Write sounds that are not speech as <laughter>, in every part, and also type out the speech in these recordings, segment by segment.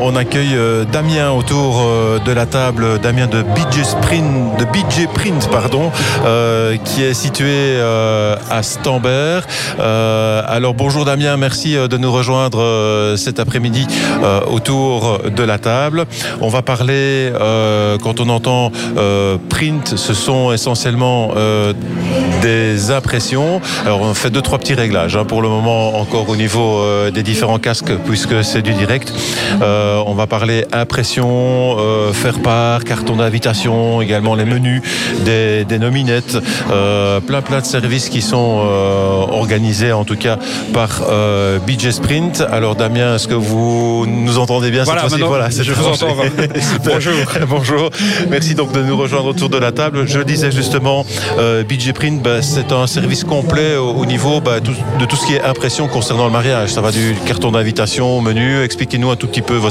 On accueille euh, Damien autour euh, de la table, Damien de BJ Sprint, de BJ Print, pardon, euh, qui est situé à Stambert. alors bonjour Damien, merci de nous rejoindre cet après-midi autour de la table. On va parler, quand on entend print, ce sont essentiellement des impressions. Alors on fait deux trois petits réglages hein, pour le moment encore au niveau des différents casques puisque c'est du direct. On va parler impression, euh, faire part, carton d'invitation, également les menus des, nominettes, euh, plein plein de services qui sont organisés en tout cas par BJ Sprint. Alors Damien, est-ce que vous nous entendez bien Voilà, cette voilà je vous entends. <laughs> Bonjour. <laughs> Bonjour. Merci donc de nous rejoindre autour de la table. Je disais justement, BJ Print, bah, c'est un service complet au, niveau bah, de tout ce qui est impression concernant le mariage. Ça va du carton d'invitation au menu. Expliquez-nous un tout petit peu vos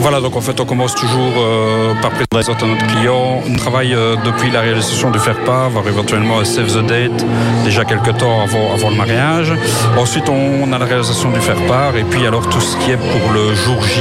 Voilà, donc en fait, on commence toujours euh, par présenter à notre client. On travaille euh, depuis la réalisation du faire-part, voire éventuellement save the date, déjà quelques temps avant, avant le mariage. Ensuite, on, a la réalisation du faire-part et puis alors tout ce qui est pour le jour J.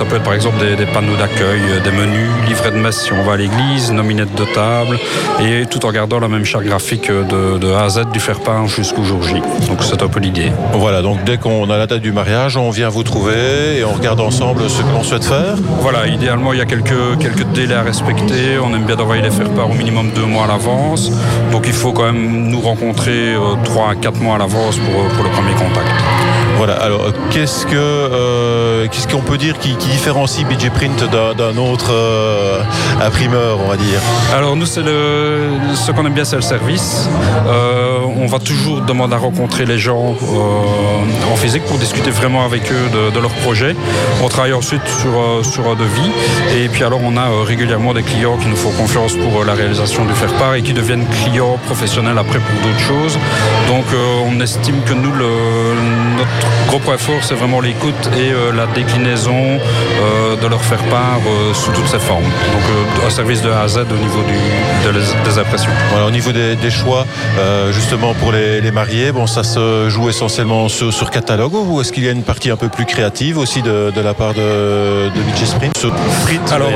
Euh, ça peut être par exemple des, panneaux d'accueil, des menus, livrets de messe si on va à l'église, nominette de table et tout en gardant la même charte graphique de, A à Z du faire-part jusqu'au jour J. Donc c'est un peu l'idée. Voilà, donc dès qu'on a la date du mariage, on vient vous trouver et on regarde ensemble ce que l'on souhaite faire Voilà, idéalement, il y a quelques, quelques délais à respecter. On aime bien d'envoyer les faire-part au minimum deux mois à l'avance. Donc il faut quand même nous rencontrer euh, trois à quatre mois à l'avance pour, pour le premier contact. Voilà, alors qu'est-ce que euh, qu'est-ce qu'on peut dire qui, différencie BJ Print d'un autre euh, imprimeur, on va dire? Alors nous, c'est le ce qu'on aime bien, c'est le service. Euh, on va toujours demander à rencontrer les gens en physique pour discuter vraiment avec eux de, leur projet. On travaille ensuite sur sur un devis et puis alors on a régulièrement des clients qui nous font confiance pour la réalisation du faire part et qui deviennent clients professionnels après pour d'autres choses. Donc on estime que nous notre gros point fort, c'est vraiment l'écoute et euh, la déclinaison euh, de leur faire part euh, sous toutes ses formes. Donc un service de A à Z au niveau des impressions. Au niveau des, choix, justement pour les, mariés, bon, ça se joue essentiellement sur, catalogue ou est-ce qu'il y a une partie un peu plus créative aussi de, la part de, de Sprint Alors,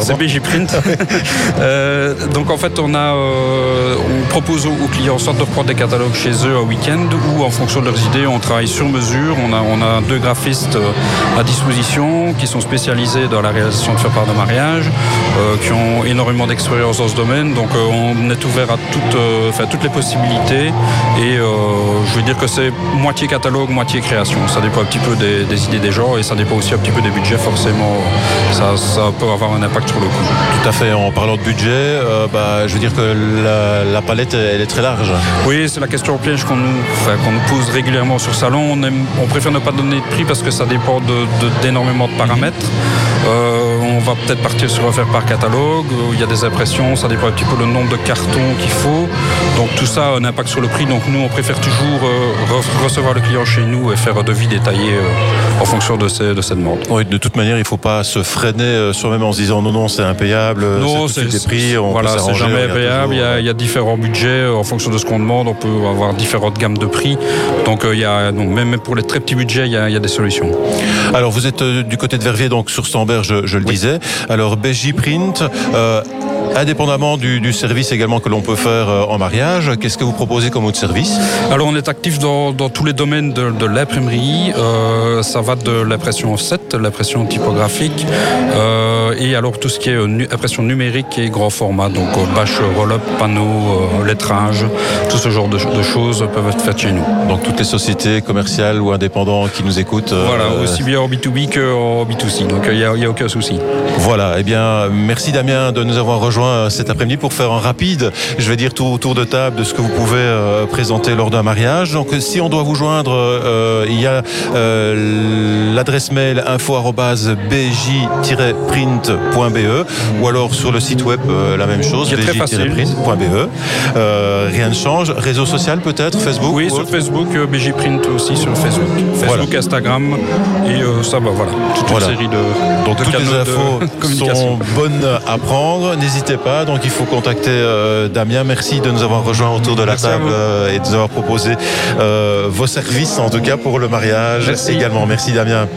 c'est BG Print. <laughs> donc en fait, on a, on propose aux, clients soit de prendre des catalogues chez eux un week-end ou en fonction de leurs idées, on travaille sur mesure on a, deux graphistes euh, à disposition qui sont spécialisés dans la réalisation de faire part de mariage, euh, qui ont énormément d'expérience dans ce domaine. Donc euh, on est ouvert à toutes, toutes les possibilités. Et je veux dire que c'est moitié catalogue, moitié création. Ça dépend un petit peu des, idées des gens et ça dépend aussi un petit peu des budgets. Forcément, ça, peut avoir un impact sur le coût. Tout à fait. En parlant de budget, bah, je veux dire que la, palette, elle est très large. Oui, c'est la question piège qu'on nous, nous pose régulièrement sur salon. On aime on préfère ne pas donner de prix parce que ça dépend d'énormément de, paramètres. Euh, on va peut-être partir sur refaire par catalogue. Il y a des impressions, ça dépend un petit peu le nombre de cartons qu'il faut. Donc tout ça a un impact sur le prix. Donc nous, on préfère toujours euh, recevoir le client chez nous et faire un devis détaillé euh, en fonction de, ces, de cette demande. Oui, de toute manière, il ne faut pas se freiner soi-même en se disant non, non, c'est impayable. Non, c'est des prix. On voilà, c'est jamais impayable. Il, y a, différents budgets en fonction de ce qu'on demande. On peut avoir différentes gammes de prix. Donc il y a donc, même pour les très petits budgets, il y a, des solutions. Alors vous êtes du côté de Verviers, donc sur Stambert, je, le disais. Alors BJ Print, euh, indépendamment du, service également que l'on peut faire euh, en mariage, qu'est-ce que vous proposez comme autre service? Alors on est actif dans, tous les domaines de, l'imprimerie. Euh, ça va de l'impression offset, l'impression typographique, et alors tout ce qui est impression numérique et grand format, donc bâche, roll-up, panneaux, lettrage, tout ce genre de, choses peuvent être faites chez nous. Donc toutes les sociétés commerciales ou indépendants qui nous écoutent. Voilà, aussi bien en B2B qu'en B2C, donc il n'y a, a aucun souci. Voilà, eh bien, merci Damien de nous avoir rejoint cet après-midi pour faire un rapide, je vais dire, tour autour de table de ce que vous pouvez euh, présenter lors d'un mariage. Donc, si on doit vous joindre, euh, il y a euh, l'adresse mail info-bj-print.be ou alors sur le site web la même chose, bj-print.be. rien ne change. Réseau social peut-être, Facebook Oui, sur Facebook, BJ Print aussi sur Facebook. Facebook, Instagram et ça, va, voilà, toute une série de, Donc, toutes les infos <laughs> sont bonnes à prendre. N'hésitez pas. Donc il faut contacter euh, Damien. Merci de nous avoir rejoints autour de la table euh, et de nous avoir proposé euh, vos services, en tout cas pour le mariage également. Merci Damien.